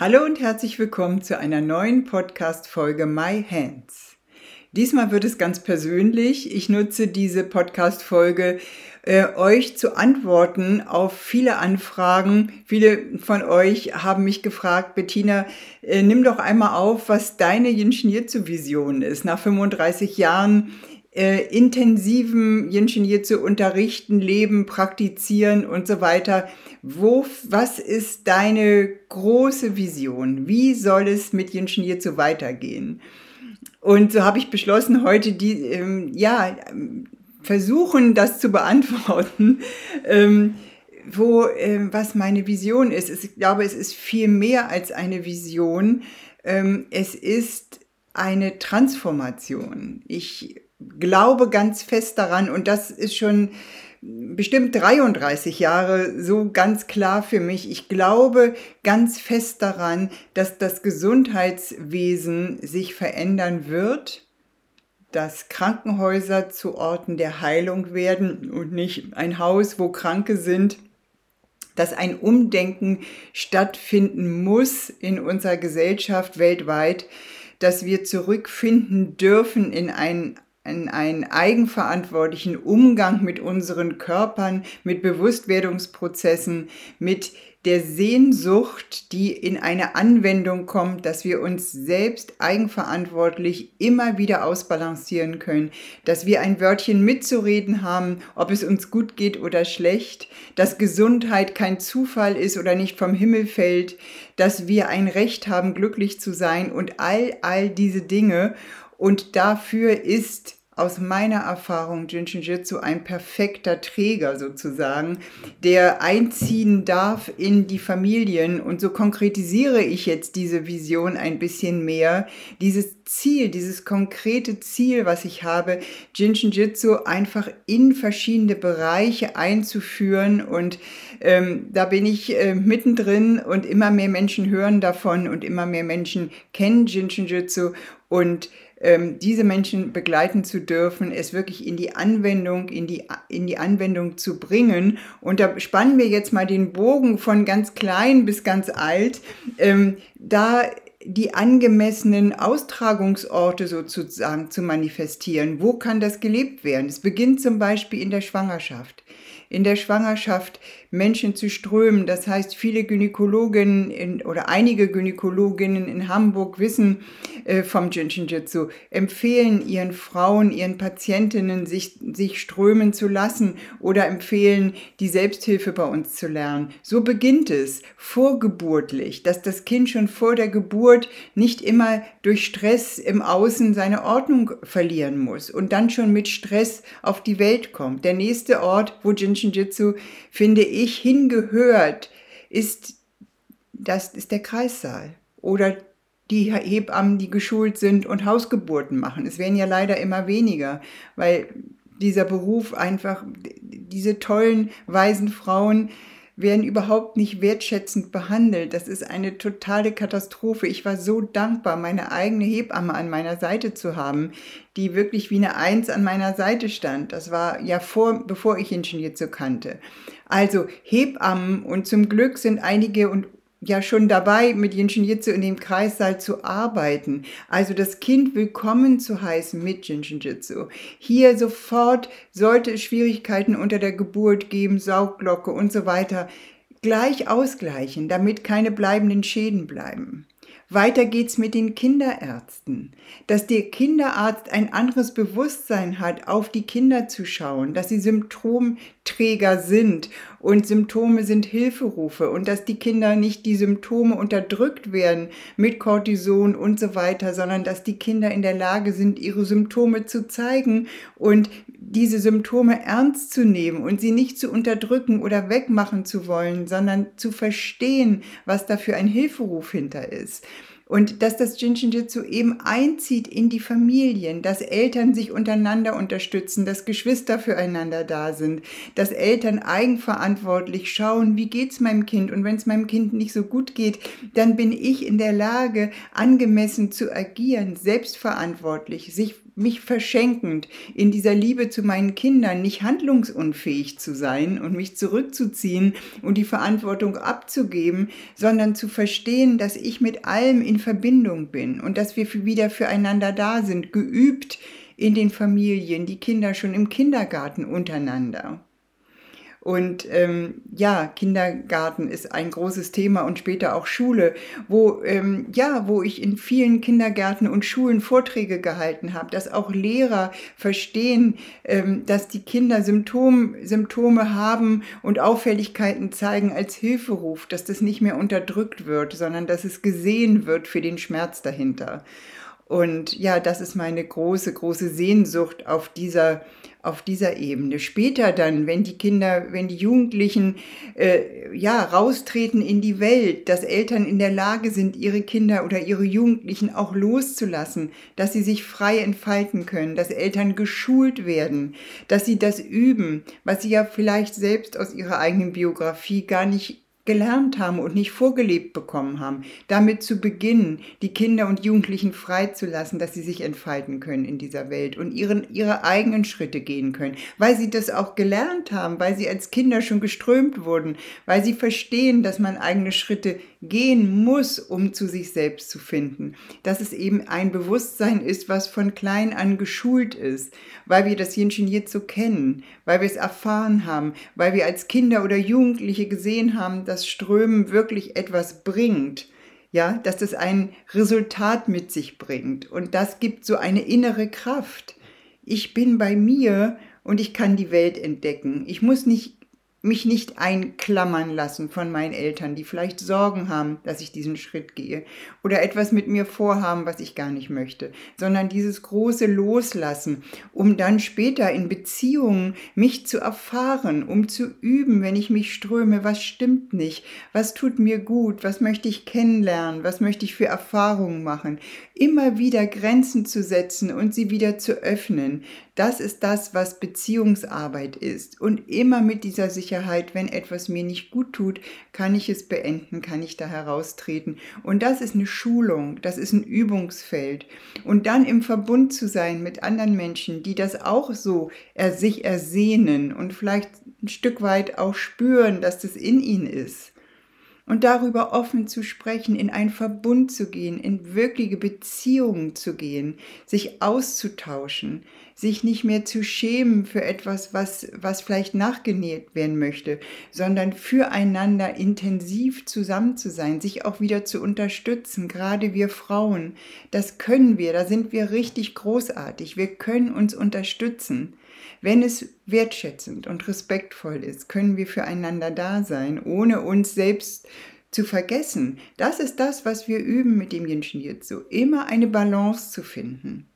Hallo und herzlich willkommen zu einer neuen Podcast-Folge My Hands. Diesmal wird es ganz persönlich. Ich nutze diese Podcast-Folge, äh, euch zu antworten auf viele Anfragen. Viele von euch haben mich gefragt, Bettina, äh, nimm doch einmal auf, was deine Yin-Shin Vision ist. Nach 35 Jahren äh, intensiven Yin zu unterrichten, leben, praktizieren und so weiter. Wo, was ist deine große Vision? Wie soll es mit Yin zu weitergehen? Und so habe ich beschlossen, heute die, ähm, ja, versuchen, das zu beantworten. Ähm, wo, ähm, was meine Vision ist. Ich glaube, es ist viel mehr als eine Vision. Ähm, es ist eine Transformation. Ich glaube ganz fest daran und das ist schon bestimmt 33 Jahre so ganz klar für mich. Ich glaube ganz fest daran, dass das Gesundheitswesen sich verändern wird, dass Krankenhäuser zu Orten der Heilung werden und nicht ein Haus, wo Kranke sind dass ein Umdenken stattfinden muss in unserer Gesellschaft weltweit, dass wir zurückfinden dürfen in ein in einen eigenverantwortlichen Umgang mit unseren Körpern, mit Bewusstwerdungsprozessen, mit der Sehnsucht, die in eine Anwendung kommt, dass wir uns selbst eigenverantwortlich immer wieder ausbalancieren können, dass wir ein Wörtchen mitzureden haben, ob es uns gut geht oder schlecht, dass Gesundheit kein Zufall ist oder nicht vom Himmel fällt, dass wir ein Recht haben, glücklich zu sein und all, all diese Dinge. Und dafür ist aus meiner Erfahrung Jinshin Jitsu ein perfekter Träger sozusagen, der einziehen darf in die Familien. Und so konkretisiere ich jetzt diese Vision ein bisschen mehr. Dieses Ziel, dieses konkrete Ziel, was ich habe, Jinshin Jitsu einfach in verschiedene Bereiche einzuführen. Und ähm, da bin ich äh, mittendrin und immer mehr Menschen hören davon und immer mehr Menschen kennen Jinshin Jitsu und diese Menschen begleiten zu dürfen, es wirklich in die Anwendung, in die, in die Anwendung zu bringen. Und da spannen wir jetzt mal den Bogen von ganz klein bis ganz alt. Ähm, da die angemessenen Austragungsorte sozusagen zu manifestieren. Wo kann das gelebt werden? Es beginnt zum Beispiel in der Schwangerschaft in der Schwangerschaft Menschen zu strömen. Das heißt, viele Gynäkologinnen in, oder einige Gynäkologinnen in Hamburg wissen vom Jinshin Jitsu, empfehlen ihren Frauen, ihren Patientinnen, sich, sich strömen zu lassen oder empfehlen, die Selbsthilfe bei uns zu lernen. So beginnt es vorgeburtlich, dass das Kind schon vor der Geburt nicht immer durch Stress im Außen seine Ordnung verlieren muss und dann schon mit Stress auf die Welt kommt. Der nächste Ort, wo Jinshin Jitsu, finde ich, hingehört, ist, das ist der Kreissaal oder die Hebammen, die geschult sind und Hausgeburten machen. Es werden ja leider immer weniger, weil dieser Beruf einfach, diese tollen, weisen Frauen, werden überhaupt nicht wertschätzend behandelt. Das ist eine totale Katastrophe. Ich war so dankbar, meine eigene Hebamme an meiner Seite zu haben, die wirklich wie eine Eins an meiner Seite stand. Das war ja vor, bevor ich jetzt so kannte. Also Hebammen und zum Glück sind einige und ja schon dabei, mit Jinshin Jitsu in dem Kreissaal zu arbeiten. Also das Kind willkommen zu heißen mit Jinshin Jitsu. Hier sofort sollte es Schwierigkeiten unter der Geburt geben, Saugglocke und so weiter, gleich ausgleichen, damit keine bleibenden Schäden bleiben. Weiter geht's mit den Kinderärzten, dass der Kinderarzt ein anderes Bewusstsein hat, auf die Kinder zu schauen, dass sie Symptomträger sind und Symptome sind Hilferufe und dass die Kinder nicht die Symptome unterdrückt werden mit Cortison und so weiter, sondern dass die Kinder in der Lage sind, ihre Symptome zu zeigen und diese Symptome ernst zu nehmen und sie nicht zu unterdrücken oder wegmachen zu wollen, sondern zu verstehen, was da für ein Hilferuf hinter ist. Und dass das Jinshin Jitsu eben einzieht in die Familien, dass Eltern sich untereinander unterstützen, dass Geschwister füreinander da sind, dass Eltern eigenverantwortlich schauen, wie geht's meinem Kind und wenn es meinem Kind nicht so gut geht, dann bin ich in der Lage, angemessen zu agieren, selbstverantwortlich, sich mich verschenkend in dieser Liebe zu meinen Kindern nicht handlungsunfähig zu sein und mich zurückzuziehen und die Verantwortung abzugeben, sondern zu verstehen, dass ich mit allem in Verbindung bin und dass wir wieder füreinander da sind, geübt in den Familien, die Kinder schon im Kindergarten untereinander. Und ähm, ja, Kindergarten ist ein großes Thema und später auch Schule, wo ähm, ja, wo ich in vielen Kindergärten und Schulen Vorträge gehalten habe, dass auch Lehrer verstehen, ähm, dass die Kinder Symptom, Symptome haben und Auffälligkeiten zeigen als Hilferuf, dass das nicht mehr unterdrückt wird, sondern dass es gesehen wird für den Schmerz dahinter. Und ja, das ist meine große, große Sehnsucht auf dieser auf dieser Ebene. Später dann, wenn die Kinder, wenn die Jugendlichen äh, ja raustreten in die Welt, dass Eltern in der Lage sind, ihre Kinder oder ihre Jugendlichen auch loszulassen, dass sie sich frei entfalten können, dass Eltern geschult werden, dass sie das üben, was sie ja vielleicht selbst aus ihrer eigenen Biografie gar nicht gelernt haben und nicht vorgelebt bekommen haben, damit zu beginnen, die Kinder und Jugendlichen freizulassen, dass sie sich entfalten können in dieser Welt und ihren, ihre eigenen Schritte gehen können, weil sie das auch gelernt haben, weil sie als Kinder schon geströmt wurden, weil sie verstehen, dass man eigene Schritte gehen muss, um zu sich selbst zu finden, dass es eben ein Bewusstsein ist, was von klein an geschult ist, weil wir das Jinshin Jitsu kennen, weil wir es erfahren haben, weil wir als Kinder oder Jugendliche gesehen haben, dass Strömen wirklich etwas bringt, ja, dass das ein Resultat mit sich bringt und das gibt so eine innere Kraft. Ich bin bei mir und ich kann die Welt entdecken. Ich muss nicht mich nicht einklammern lassen von meinen Eltern, die vielleicht Sorgen haben, dass ich diesen Schritt gehe oder etwas mit mir vorhaben, was ich gar nicht möchte, sondern dieses große Loslassen, um dann später in Beziehungen mich zu erfahren, um zu üben, wenn ich mich ströme, was stimmt nicht, was tut mir gut, was möchte ich kennenlernen, was möchte ich für Erfahrungen machen, immer wieder Grenzen zu setzen und sie wieder zu öffnen. Das ist das, was Beziehungsarbeit ist. Und immer mit dieser Sicherheit, wenn etwas mir nicht gut tut, kann ich es beenden, kann ich da heraustreten. Und das ist eine Schulung, das ist ein Übungsfeld. Und dann im Verbund zu sein mit anderen Menschen, die das auch so sich ersehnen und vielleicht ein Stück weit auch spüren, dass das in ihnen ist und darüber offen zu sprechen, in einen Verbund zu gehen, in wirkliche Beziehungen zu gehen, sich auszutauschen, sich nicht mehr zu schämen für etwas, was, was vielleicht nachgenäht werden möchte, sondern füreinander intensiv zusammen zu sein, sich auch wieder zu unterstützen, gerade wir Frauen. Das können wir, da sind wir richtig großartig. Wir können uns unterstützen. Wenn es wertschätzend und respektvoll ist, können wir füreinander da sein, ohne uns selbst zu vergessen. Das ist das, was wir üben mit dem Jinshin Jitsu, immer eine Balance zu finden.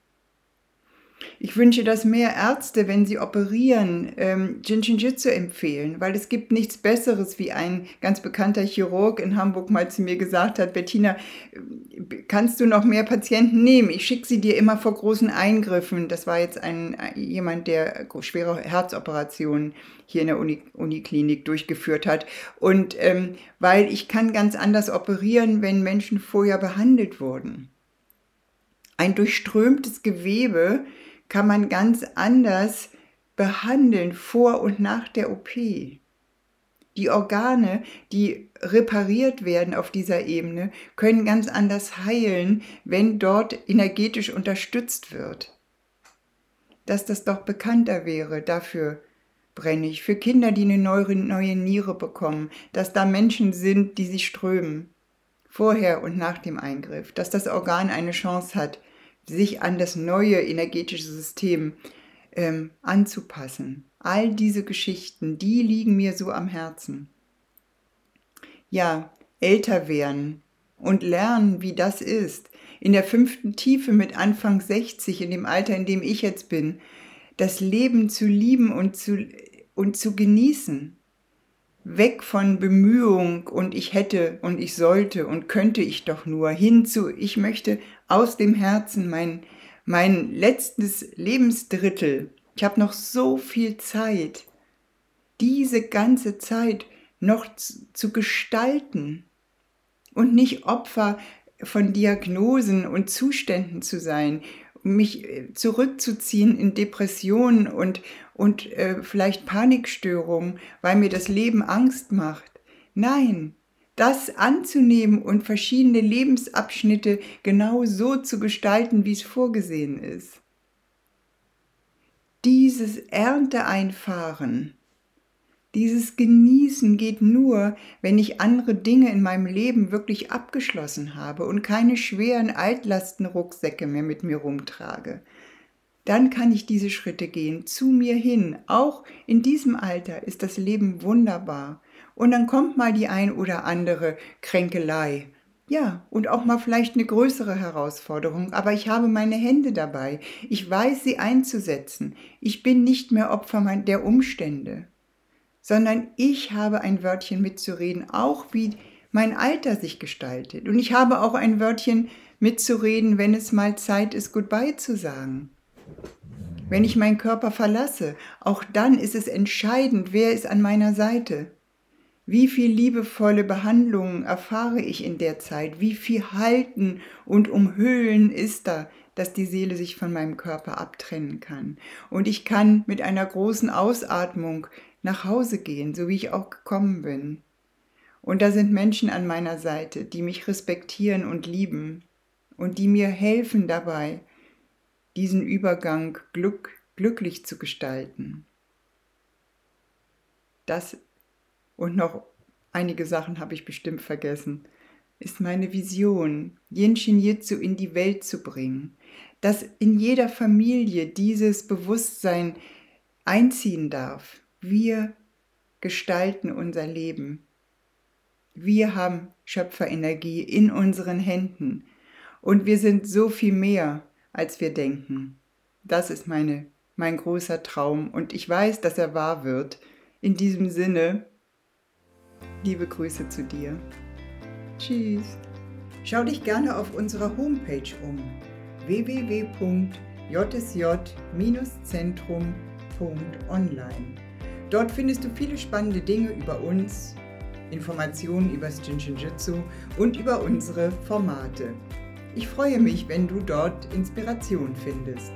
Ich wünsche, dass mehr Ärzte, wenn sie operieren, ähm, Jinshin-Jitsu empfehlen, weil es gibt nichts Besseres, wie ein ganz bekannter Chirurg in Hamburg mal zu mir gesagt hat, Bettina, kannst du noch mehr Patienten nehmen? Ich schicke sie dir immer vor großen Eingriffen. Das war jetzt ein, jemand, der schwere Herzoperationen hier in der Uni, Uniklinik durchgeführt hat. Und ähm, weil ich kann ganz anders operieren, wenn Menschen vorher behandelt wurden. Ein durchströmtes Gewebe kann man ganz anders behandeln vor und nach der OP. Die Organe, die repariert werden auf dieser Ebene, können ganz anders heilen, wenn dort energetisch unterstützt wird. Dass das doch bekannter wäre, dafür brenne ich. Für Kinder, die eine neue, neue Niere bekommen, dass da Menschen sind, die sich strömen, vorher und nach dem Eingriff, dass das Organ eine Chance hat, sich an das neue energetische System ähm, anzupassen. All diese Geschichten, die liegen mir so am Herzen. Ja, älter werden und lernen, wie das ist. In der fünften Tiefe mit Anfang 60, in dem Alter, in dem ich jetzt bin, das Leben zu lieben und zu, und zu genießen. Weg von Bemühung und ich hätte und ich sollte und könnte ich doch nur hin zu, ich möchte aus dem Herzen mein, mein letztes Lebensdrittel, ich habe noch so viel Zeit, diese ganze Zeit noch zu, zu gestalten und nicht Opfer von Diagnosen und Zuständen zu sein, mich äh, zurückzuziehen in Depressionen und, und äh, vielleicht Panikstörungen, weil mir das Leben Angst macht. Nein, das anzunehmen und verschiedene Lebensabschnitte genau so zu gestalten, wie es vorgesehen ist. Dieses Ernteeinfahren dieses Genießen geht nur, wenn ich andere Dinge in meinem Leben wirklich abgeschlossen habe und keine schweren Altlastenrucksäcke mehr mit mir rumtrage. Dann kann ich diese Schritte gehen, zu mir hin. Auch in diesem Alter ist das Leben wunderbar. Und dann kommt mal die ein oder andere Kränkelei. Ja, und auch mal vielleicht eine größere Herausforderung, aber ich habe meine Hände dabei. Ich weiß sie einzusetzen. Ich bin nicht mehr Opfer der Umstände sondern ich habe ein Wörtchen mitzureden, auch wie mein Alter sich gestaltet. Und ich habe auch ein Wörtchen mitzureden, wenn es mal Zeit ist, Goodbye zu sagen. Wenn ich meinen Körper verlasse, auch dann ist es entscheidend, wer ist an meiner Seite. Wie viel liebevolle Behandlungen erfahre ich in der Zeit? Wie viel Halten und Umhüllen ist da, dass die Seele sich von meinem Körper abtrennen kann? Und ich kann mit einer großen Ausatmung nach Hause gehen, so wie ich auch gekommen bin. Und da sind Menschen an meiner Seite, die mich respektieren und lieben und die mir helfen dabei, diesen Übergang glück, glücklich zu gestalten. Das und noch einige Sachen habe ich bestimmt vergessen, ist meine Vision, Jinshin Jitsu in die Welt zu bringen, dass in jeder Familie dieses Bewusstsein einziehen darf, wir gestalten unser Leben. Wir haben Schöpferenergie in unseren Händen und wir sind so viel mehr, als wir denken. Das ist meine, mein großer Traum und ich weiß, dass er wahr wird. In diesem Sinne, liebe Grüße zu dir. Tschüss. Schau dich gerne auf unserer Homepage um www.jsj-zentrum.online. Dort findest du viele spannende Dinge über uns, Informationen über das Jinshinjutsu und über unsere Formate. Ich freue mich, wenn du dort Inspiration findest.